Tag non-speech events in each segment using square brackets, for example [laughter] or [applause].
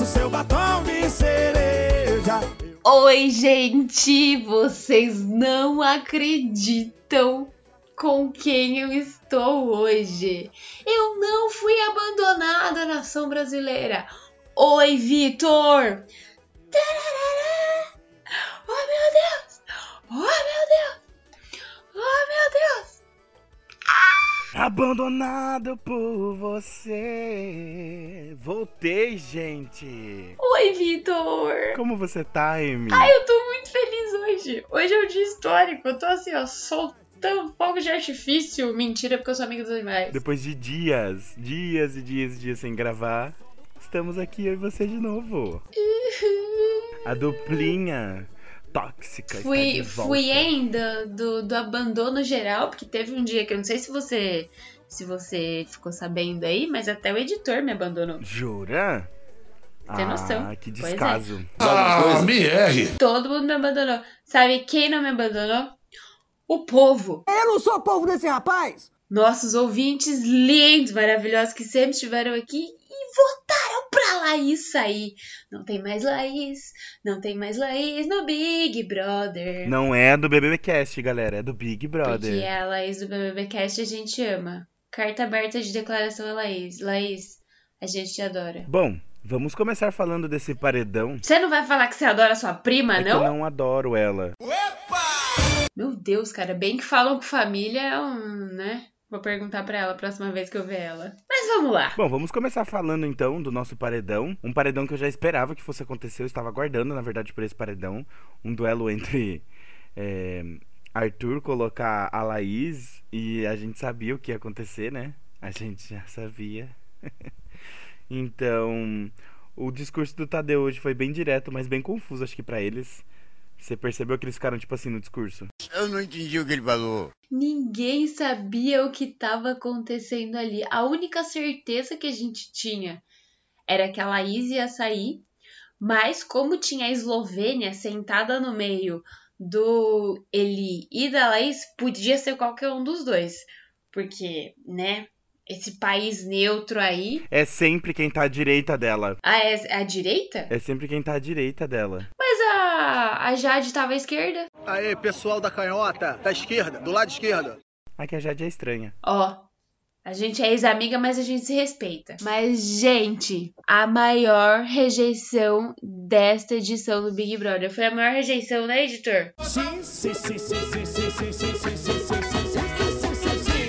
o seu batom de cereja. Oi, gente! Vocês não acreditam com quem eu estou hoje. Eu não fui abandonada, nação brasileira. Oi, Vitor! Oh, meu Deus! Oh, meu Deus! Oh, meu Deus! Abandonado por você. Voltei, gente. Oi, Vitor! Como você tá, Amy? Ai, eu tô muito feliz hoje. Hoje é um dia histórico. Eu tô assim, ó, soltando fogo de artifício. Mentira, porque eu sou amiga dos animais. Depois de dias, dias e dias e dias sem gravar, estamos aqui eu e você de novo. A duplinha tóxica. está Fui, de volta. fui ainda do, do abandono geral, porque teve um dia que eu não sei se você se você ficou sabendo aí, mas até o editor me abandonou. Jura? Tem ah, noção. que Pois é. descaso. Ah, me erre. Todo mundo me abandonou. Sabe quem não me abandonou? O povo. Eu não sou povo desse rapaz! Nossos ouvintes lindos, maravilhosos que sempre estiveram aqui e votaram pra Laís sair. Não tem mais Laís, não tem mais Laís no Big Brother. Não é do BBBcast, galera, é do Big Brother. Porque a Laís do BBBcast a gente ama. Carta aberta de declaração a Laís. Laís, a gente te adora. Bom, vamos começar falando desse paredão. Você não vai falar que você adora sua prima, É que eu não? não adoro ela. Meu Deus, cara, bem que falam com família é um, né? Vou perguntar pra ela a próxima vez que eu ver ela. Mas vamos lá. Bom, vamos começar falando então do nosso paredão. Um paredão que eu já esperava que fosse acontecer. Eu estava aguardando, na verdade, por esse paredão. Um duelo entre é, Arthur colocar a Laís. E a gente sabia o que ia acontecer, né? A gente já sabia. [laughs] então, o discurso do Tadeu hoje foi bem direto, mas bem confuso, acho que pra eles. Você percebeu que eles ficaram, tipo assim, no discurso? Eu não entendi o que ele falou. Ninguém sabia o que estava acontecendo ali. A única certeza que a gente tinha era que a Laís ia sair, mas como tinha a Eslovênia sentada no meio do Eli e da Laís, podia ser qualquer um dos dois. Porque, né, esse país neutro aí. É sempre quem tá à direita dela. Ah, é a direita? É sempre quem tá à direita dela. A, a Jade tava à esquerda. Aê, pessoal da canhota, da esquerda, do lado esquerdo. Aqui a Jade é estranha. Ó, a gente é ex-amiga, mas a gente se respeita. Mas, gente, a maior rejeição desta edição do Big Brother foi a maior rejeição, né, editor? Sim, sim, sim, sim, sim, sim, sim, sim, sim, sim, sim, sim, sim, sim, sim, sim.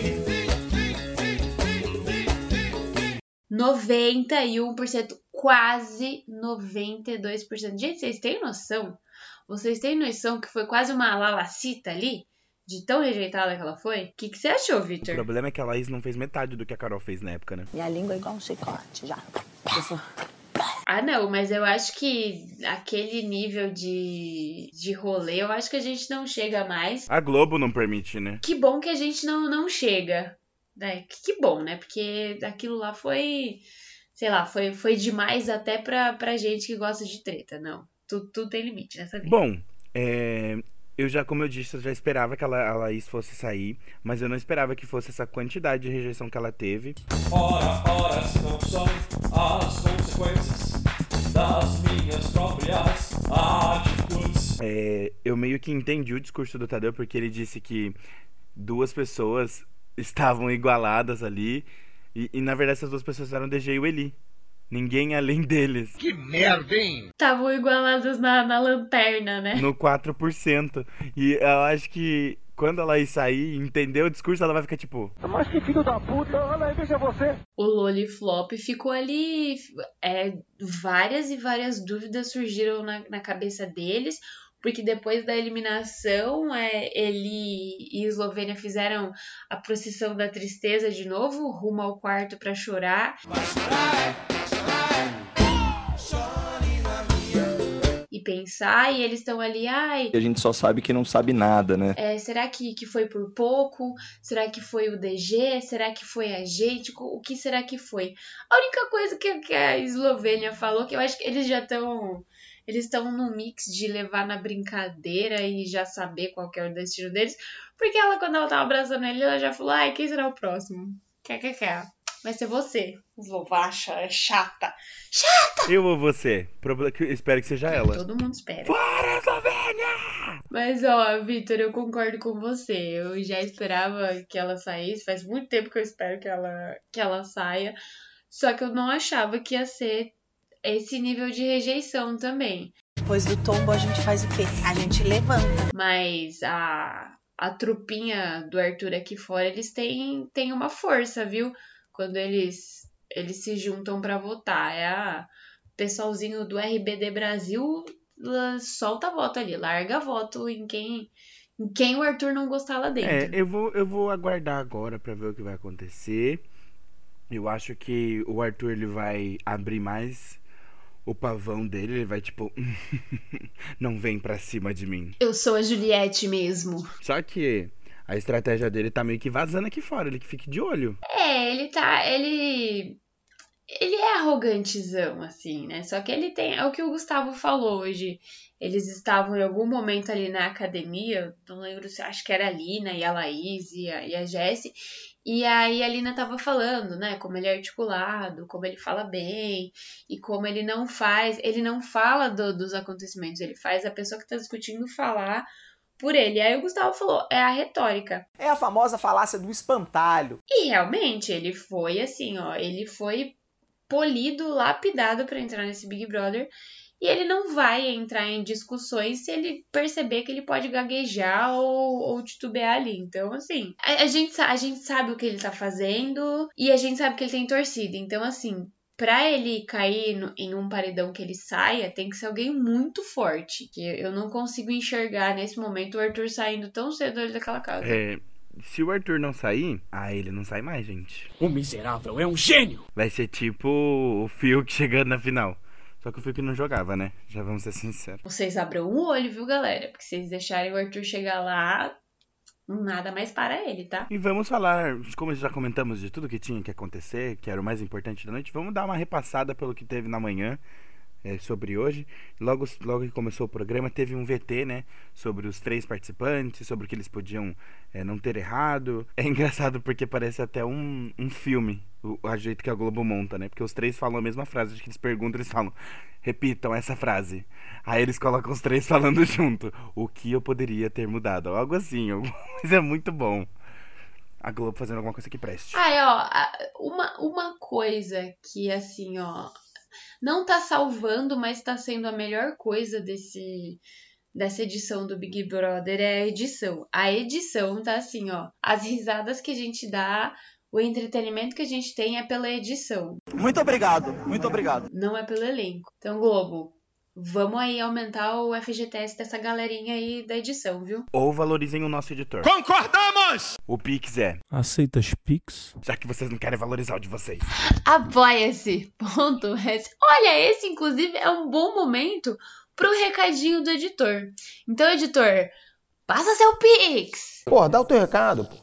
91%, quase 92%. Gente, vocês têm noção? Vocês têm noção que foi quase uma lalacita ali? De tão rejeitada que ela foi? O que, que você achou, O Victor? problema é que a Laís não fez metade do que a Carol fez na época, né? Minha língua é igual um chicote, já. Ah, não, mas eu acho que aquele nível de, de rolê, eu acho que a gente não chega mais. A Globo não permite, né? Que bom que a gente não, não chega. Né? Que, que bom, né? Porque aquilo lá foi, sei lá, foi, foi demais até pra, pra gente que gosta de treta. Não, tudo, tudo tem limite nessa vida. Bom, é, eu já, como eu disse, eu já esperava que ela, a Laís fosse sair, mas eu não esperava que fosse essa quantidade de rejeição que ela teve. Ora, ora, se não são as consequências das minhas próprias atitudes. É, eu meio que entendi o discurso do Tadeu, porque ele disse que duas pessoas estavam igualadas ali, e, e, na verdade essas duas pessoas eram o DG e o Eli. Ninguém além [laughs] deles. Que merda, hein? Estavam igualados na, na lanterna, né? No 4%. E eu acho que quando ela ir sair e entender o discurso, ela vai ficar tipo. Mas que filho da puta, olha aí, veja você. O Loliflop ficou ali. É, várias e várias dúvidas surgiram na, na cabeça deles. Porque depois da eliminação, é, ele e Eslovênia fizeram a procissão da tristeza de novo, rumo ao quarto pra chorar. pensar e eles estão ali, ai, E a gente só sabe que não sabe nada, né? é, será que, que foi por pouco? Será que foi o DG? Será que foi a gente? O que será que foi? A única coisa que, que a Eslovênia falou, que eu acho que eles já estão. Eles estão no mix de levar na brincadeira e já saber qual que é o destino deles. Porque ela, quando ela tava abraçando ele, ela já falou: ai, quem será o próximo? Quer, quer, quer. Vai ser você. Eslovacha, é chata. Eu ou você? Que- Espero que seja ela. Todo mundo espera. Bora, Eslovênia! Mas, ó, Vitor, eu concordo com você. Eu já esperava que ela saísse. Faz muito tempo que eu espero que ela, que ela saia. Só que eu não achava que ia ser esse nível de rejeição também. Depois do tombo, a gente faz o quê? A gente levanta. Mas a, a trupinha do Arthur aqui fora, eles têm, têm uma força, viu? Quando eles, eles se juntam pra votar. É a o pessoalzinho do RBD Brasil solta voto ali, larga voto em quem, em quem o Arthur não gostar lá É, dentro. eu vou, eu vou aguardar agora pra ver o que vai acontecer. Eu acho que o Arthur ele vai abrir mais o pavão dele, ele vai tipo, [laughs] não vem pra cima de mim. Eu sou a Juliette mesmo. Só que a estratégia dele tá meio que vazando aqui fora, ele que fique de olho. É, ele tá. Ele. Ele é arrogantezão, assim, né? Só que ele tem. É o que o Gustavo falou hoje. Eles estavam em algum momento ali na academia, não lembro se acho que era a Lina e a Laís e a, e a Jessie. E aí a Lina tava falando, né? Como ele é articulado, como ele fala bem, e como ele não faz. Ele não fala do- dos acontecimentos, ele faz a pessoa que tá discutindo falar por ele. Aí o Gustavo falou, é a retórica. É a famosa falácia do espantalho. E realmente, ele foi assim, ó, ele foi polido, lapidado pra entrar nesse Big Brother. E ele não vai entrar em discussões se ele perceber que ele pode gaguejar ou, ou titubear ali. Então, assim, a, a gente, a gente sabe o que ele tá fazendo e a gente sabe que ele tem torcida. Então, assim, pra ele cair no- em um paredão que ele saia, tem que ser alguém muito forte. Que eu não consigo enxergar nesse momento o Arthur saindo tão cedo ali daquela casa. É, se o Arthur não sair, ah, ele não sai mais, gente. O miserável é um gênio. Vai ser tipo o Fiuk chegando na final. Só que o Fiuk não jogava, né? Já vamos ser sinceros. Vocês abram o olho, viu, galera? Porque vocês deixarem o Arthur chegar lá, nada mais para ele, tá? E vamos falar, como já comentamos de tudo que tinha que acontecer, que era o mais importante da noite, vamos dar uma repassada pelo que teve na manhã é, sobre hoje. Logo, logo que começou o programa, teve um VT, né? Sobre os três participantes, sobre o que eles podiam é, não ter errado. [laughs] É engraçado porque parece até um, um filme, o a jeito que a Globo monta, né? Porque os três falam a mesma frase, acho que eles perguntam, eles falam, repitam essa frase. Aí eles colocam os três [laughs] falando junto. O que eu poderia ter mudado? Algo assim, [laughs] alguma coisa muito bom. A Globo fazendo alguma coisa que preste. Ai, ó, a- uma, uma coisa que, assim, ó, não tá salvando, mas tá sendo a melhor coisa desse dessa edição do Big Brother é a edição. A edição tá assim, ó, as risadas que a gente dá, o entretenimento que a gente tem é pela edição, Muito obrigado, muito obrigado. não é pelo elenco. Então, Globo, vamos aí aumentar o FGTS dessa galerinha aí da edição, viu? Ou valorizem o nosso editor. Concordamos! O Pix é. Aceitas Pix? Já que vocês não querem valorizar o de vocês. Apoia-se. Ponto. S. Olha, esse inclusive é um bom momento pro recadinho do editor. Então, editor, passa seu Pix. Pô, dá o teu recado. pô.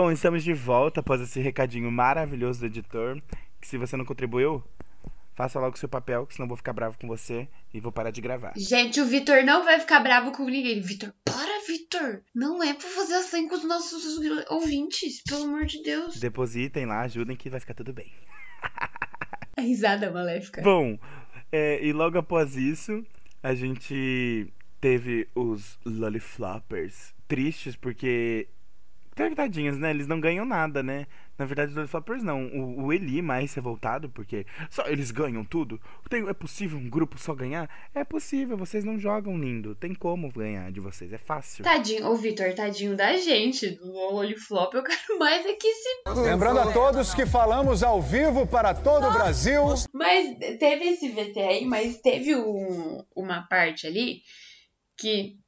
Bom, estamos de volta após esse recadinho maravilhoso do editor. Que se você não contribuiu, faça logo o seu papel, que senão eu vou ficar bravo com você e vou parar de gravar. Gente, o Vitor não vai ficar bravo com ninguém. Vitor, para, Vitor, não é pra fazer assim com os nossos ouvintes, pelo amor de Deus. Depositem lá, ajudem que vai ficar tudo bem. A [laughs] risada maléfica. Bom, é, e logo após isso, a gente teve os Lollifloppers tristes porque. Tadinhos, né? Eles não ganham nada, né? Na verdade, os Lollifloppers não. O, o Eli mais revoltado, porque só eles ganham tudo. Tem, é possível um grupo só ganhar? É possível, vocês não jogam lindo. Tem como ganhar de vocês, é fácil. Tadinho, ô Vitor, tadinho da gente. Do Oliflop, eu quero mais é que se. [laughs] Lembrando a todos que falamos ao vivo para todo o Brasil. Mas teve esse VT aí, mas teve um, uma parte ali que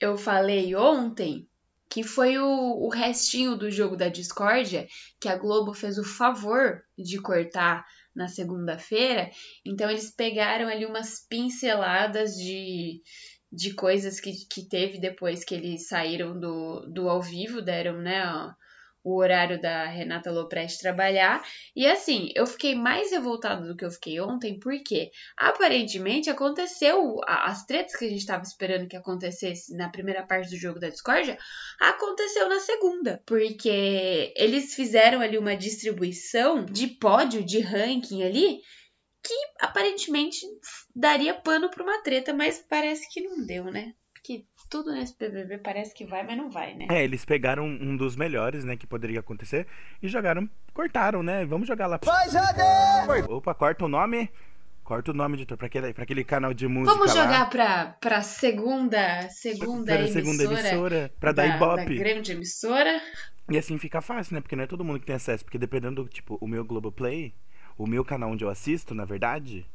eu falei ontem que foi o, o restinho do jogo da discórdia que a Globo fez o favor de cortar na segunda-feira. Então eles pegaram ali umas pinceladas de, de coisas que, que teve depois que eles saíram do, do ao vivo, deram, né, ó, o horário da Renata Lopresti trabalhar. E assim, eu fiquei mais revoltada do que eu fiquei ontem, porque aparentemente aconteceu as tretas que a gente estava esperando que acontecesse na primeira parte do jogo da discórdia, aconteceu na segunda, porque eles fizeram ali uma distribuição de pódio, de ranking ali, que aparentemente daria pano para uma treta, mas parece que não deu, né? Porque tudo nesse BBB parece que vai, mas não vai, né? É, eles pegaram um dos melhores, né, que poderia acontecer e jogaram, cortaram, né? Vamos jogar lá. Vai, Jade! Opa, corta o nome. Corta o nome, editor, pra aquele, pra aquele canal de música Vamos lá. jogar pra, pra segunda, segunda Pra emissora. segunda emissora, pra da, dar ibope. Da grande emissora. E assim fica fácil, né? Porque não é todo mundo que tem acesso. Porque dependendo do, tipo, o meu Globoplay, o meu canal onde eu assisto, na verdade,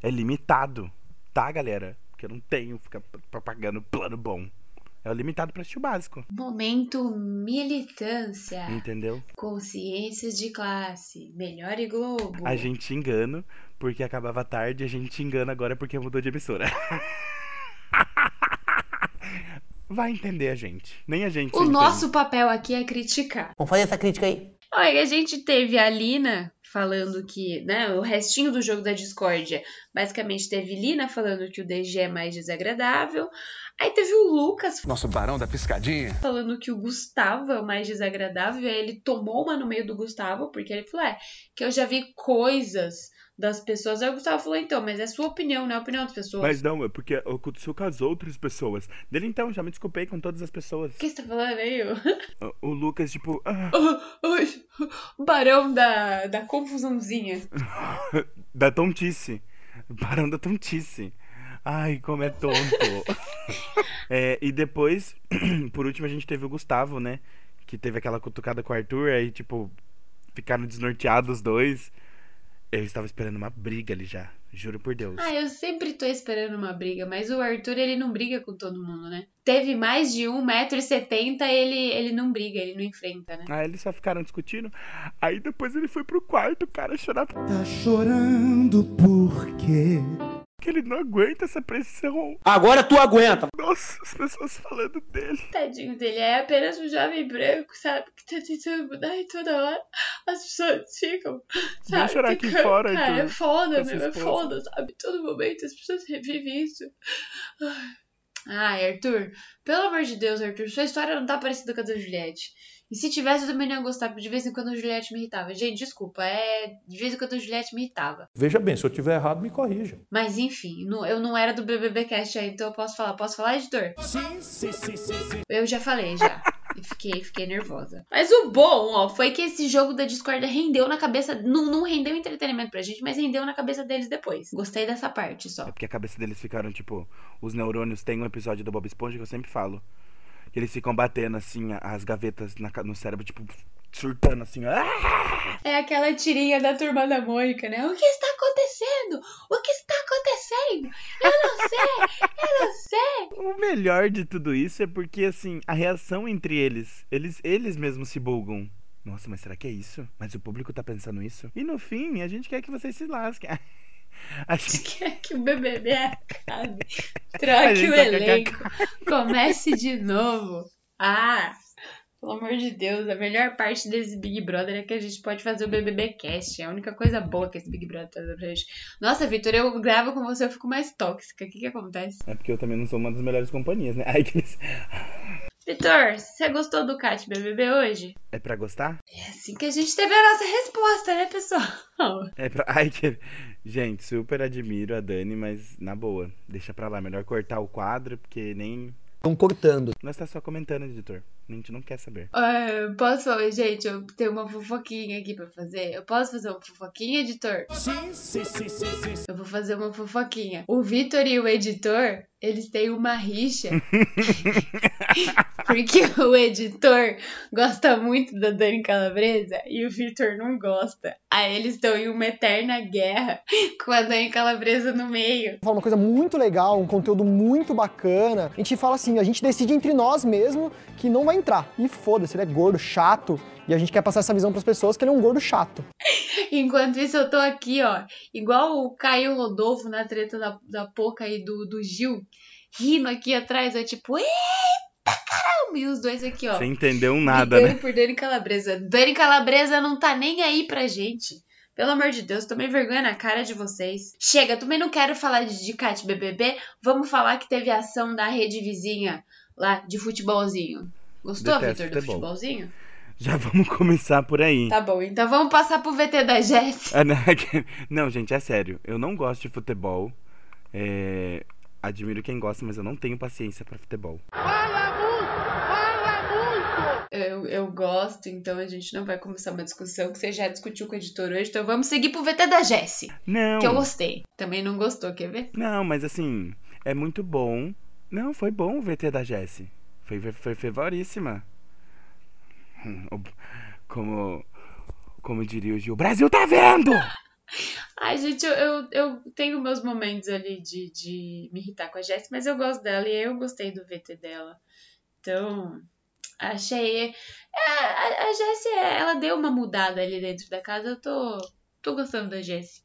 é limitado. Tá, galera? Porque eu não tenho ficar pagando plano bom. É o limitado assistir o básico. Momento militância. Entendeu? Consciência de classe. Melhor e Globo. A gente engana porque acabava tarde, a gente engana agora porque mudou de emissora. [laughs] Vai entender a gente. Nem a gente. O nosso entende. papel aqui é criticar. Vamos fazer essa crítica aí. Olha, a gente teve a Lina falando que, né, o restinho do jogo da discórdia, basicamente teve Lina falando que o DG é mais desagradável. Aí teve o Lucas Nosso barão da piscadinha. falando que o Gustavo é o mais desagradável. E aí ele tomou uma no meio do Gustavo, porque ele falou: é, que eu já vi coisas das pessoas. Aí o Gustavo falou: então, mas é sua opinião, não é a opinião das pessoas. Mas não, é porque aconteceu com as outras pessoas. Dele então, já me desculpei com todas as pessoas. O que você tá falando aí? O- O Lucas, tipo. ah, [laughs] o barão da, da confusãozinha. [laughs] da tontice. Barão da tontice. Ai, como é tonto. [laughs] É, e depois, [clears throat] por último, a gente teve o Gustavo, né? Que teve aquela cutucada com o Arthur, aí, tipo, ficaram desnorteados os dois. Eu estava esperando uma briga ali já, juro por Deus. Ah, eu sempre tô esperando uma briga, mas o Arthur, ele não briga com todo mundo, né? Teve mais de 1,70m, ele, ele não briga, ele não enfrenta, né? Aí eles só ficaram discutindo. Aí depois ele foi pro quarto, cara, chorar. Tá chorando por quê? Que ele não aguenta essa pressão. Agora tu aguenta. Nossa, as pessoas falando dele. Tadinho dele, é apenas um jovem branco, sabe? Que tá tentando mudar e toda hora as pessoas ficam, sabe? chorar aqui ficando- fora, Cara, é foda, meu, é foda, sabe? Todo momento as pessoas revivem isso. Ai. Ai, Arthur, pelo amor de Deus, Arthur, sua história não tá parecida com a da Juliette. E se tivesse, eu também não ia gostar, porque de vez em quando a Juliette me irritava. Gente, desculpa, é. De vez em quando a Juliette me irritava. Veja bem, se eu tiver errado, me corrija. Mas enfim, não- eu não era do BBB Cast aí, então eu posso falar. Posso falar, editor? Sim, sim, sim, sim, sim. Eu já falei, já. E fiquei, fiquei nervosa. Mas o bom, ó, foi que esse jogo da Discord rendeu na cabeça. Não, não rendeu entretenimento pra gente, mas rendeu na cabeça deles depois. Gostei dessa parte só. É porque a cabeça deles ficaram, tipo, os neurônios. Tem um episódio do Bob Esponja que eu sempre falo. Que eles ficam batendo, assim, as gavetas na no cérebro, tipo, surtando, assim. Ah! É aquela tirinha da turma da Mônica, né? O que está acontecendo? O que está acontecendo? Eu não sei! Eu não sei! O melhor de tudo isso é porque, assim, a reação entre eles, eles, eles mesmos se bulgam. Nossa, mas será que é isso? Mas o público tá pensando isso? E no fim, a gente quer que vocês se lasquem. [laughs] A gente... Quer que o BBB acabe. [laughs] Troque o elenco. Comece de [laughs] novo. Ah! Pelo amor de Deus, a melhor parte desse Big Brother é que a gente pode fazer o BBB Cast. É a única coisa boa que esse Big Brother tá dando pra gente. Nossa, Vitor, eu gravo com você, eu fico mais tóxica. O que que acontece? É porque eu também não sou uma das melhores companhias, né? [laughs] Aí que. Vitor, você gostou do Cat BBB hoje? É pra gostar? É assim que a gente teve a nossa resposta, né, pessoal? É pra... Ai, que... Gente, super admiro a Dani, mas na boa, deixa pra lá. Melhor cortar o quadro, porque nem. Estão cortando. Nós tá só comentando, editor. A gente não quer saber. Uh, posso falar, gente, eu tenho uma fofoquinha aqui pra fazer. Eu posso fazer uma fofoquinha, editor? Sim, sim, sim, sim, sim. Eu vou fazer uma fofoquinha. O Vitor e o editor, eles têm uma rixa. [laughs] Porque o editor gosta muito da Dani Calabresa e o Vitor não gosta. Aí eles estão em uma eterna guerra com a Dani Calabresa no meio. Fala uma coisa muito legal, um conteúdo muito bacana. A gente fala assim, a gente decide entre nós mesmo que não vai entrar. E foda-se, ele é gordo, chato. E a gente quer passar essa visão pras pessoas que ele é um gordo chato. [laughs] Enquanto isso, eu tô aqui, ó, igual o Caio Rodolfo na treta da, da Poca e do, do Gil, rindo aqui atrás, é tipo, eita caramba! E os dois aqui, ó. Você entendeu nada, né? por Dani Calabresa. Dani Calabresa não tá nem aí pra gente. Pelo amor de Deus, tomei vergonha na cara de vocês. Chega, também não quero falar de, Cat BBB. Vamos falar que teve ação da rede vizinha lá de futebolzinho. Gostou, Vitor, do futebol. futebolzinho? Já vamos começar por aí. Tá bom, então vamos passar pro VT da Jéssica. Ah, não, [laughs] não, gente, é sério. Eu não gosto de futebol. É, Admiro quem gosta, mas eu não tenho paciência pra futebol. Eu, eu gosto, então a gente não vai começar uma discussão que você já discutiu com o editor hoje, então vamos seguir pro VT da Jessie. Não. Que eu gostei. Também não gostou, quer ver? Não, mas assim, é muito bom. Não, foi bom o VT da Jessie. Foi, foi favoríssima. Hum, Como, como diria o Gil, o Brasil tá vendo! Ai, gente, eu, eu, eu tenho meus momentos ali de, de me irritar com a Jessie, mas eu gosto dela e eu gostei do VT dela. Então, achei. É, a, a Jessie, ela deu uma mudada ali dentro da casa. Eu tô, tô gostando da Jessie.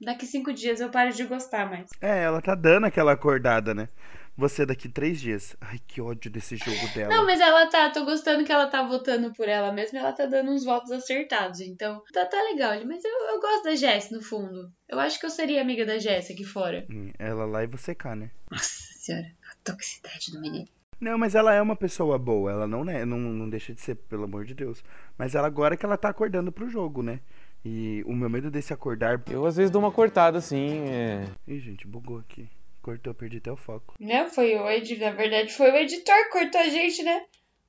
Daqui cinco dias eu paro de gostar mais. É, ela tá dando aquela acordada, né? Você daqui três dias. Ai, que ódio desse jogo dela. Não, mas ela tá, tô gostando que ela tá votando por ela mesma e ela tá dando uns votos acertados. Então, tá, tá legal. Mas eu, eu gosto da Jess, no fundo. Eu acho que eu seria amiga da Jess aqui fora. Hum, Ela lá e você cá, né? Nossa senhora, a toxicidade do menino. Não, mas ela é uma pessoa boa. Ela não, né, não, não deixa de ser, pelo amor de Deus. Mas ela agora que ela tá acordando pro jogo, né? E o meu medo desse acordar. Eu às vezes dou uma cortada assim. É... Ih, gente, bugou aqui. Cortou, perdi até o foco. Não, foi o editor, na verdade, foi o editor que cortou a gente, né?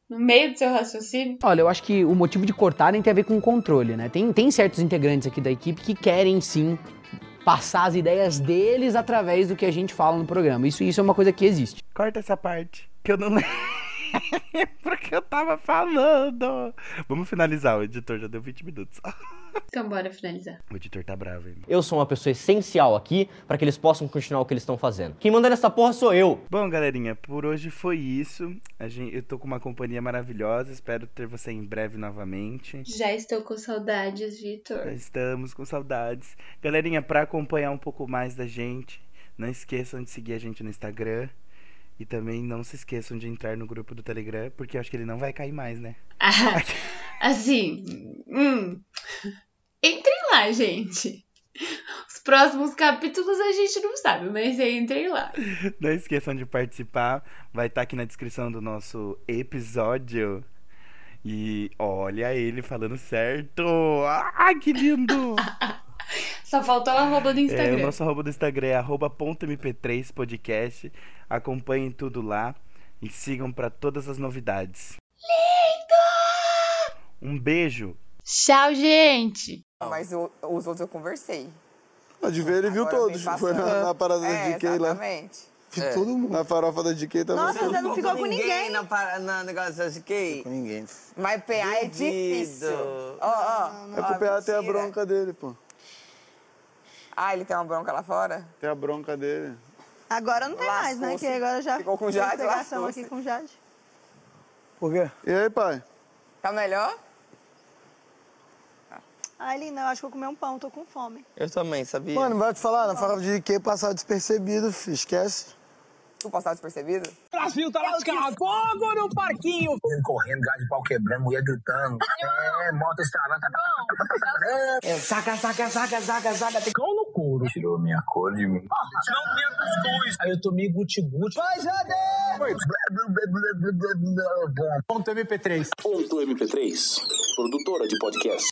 No meio do seu raciocínio. Olha, eu acho que o motivo de cortarem tem a ver com controle, né? Tem, tem certos integrantes aqui da equipe que querem sim passar as ideias deles através do que a gente fala no programa. Isso, isso é uma coisa que existe. Corta essa parte, que eu não lembro [laughs] que eu tava falando. Vamos finalizar, o editor já deu 20 minutos. [laughs] Então bora finalizar. O editor tá bravo ainda. Eu sou uma pessoa essencial aqui para que eles possam continuar o que eles estão fazendo. Quem manda nessa porra sou eu. Bom, galerinha, por hoje foi isso. A gente, eu tô com uma companhia maravilhosa. Espero ter você em breve novamente. Já estou com saudades, Vitor. Já estamos com saudades. Galerinha, pra acompanhar um pouco mais da gente, não esqueçam de seguir a gente no Instagram. E também não se esqueçam de entrar no grupo do Telegram, porque eu acho que ele não vai cair mais, né? Ah, [laughs] assim, hum. Entrem lá, gente. Os próximos capítulos a gente não sabe, mas entrem lá. [laughs] Não esqueçam de participar. Vai estar aqui na descrição do nosso episódio. E olha ele falando certo. Ah, que lindo! [laughs] Só faltou o arroba do É, Instagram. o nosso arroba do Instagram é arroba ponto .mp3 podcast. Acompanhem tudo lá e sigam para todas as novidades. Um beijo. Tchau, gente. Mas o- os outros eu conversei. A de ver ele viu Agora todos. Foi na, na parada É, da DK lá. exatamente. Vi todo mundo. Na farofa da DK também. Nossa, você não ficou com ninguém. Na, para, na negócio da GK? Com ninguém. Mas PA é difícil. Ó, ó. É pro PA ter a bronca dele, pô. Ah, ele tem uma bronca lá fora? Tem a bronca dele. Agora não tem mais, né? Que agora já Ficou com Jade, pegação aqui com Jade. Por quê? E aí, pai? Tá melhor? Ai, linda, eu acho que eu comi um pão, tô com fome. Eu também, sabia? Mano, vai te falar, na farofa de DK passar despercebido, filho. Esquece. Tu passar despercebido? Brasil tá lascado. Fogo no parquinho. Correndo, gás de pau quebrando, mulher gritando. É, moto estralando. É, saca, saca, saca, saca, saca. Tem escuro, tirou minha cor de mim. Não tem cuscuz. Aí eu tomei guti-guti. Vai, Jader! Ponto MP3. Ponto MP3, produtora de podcast.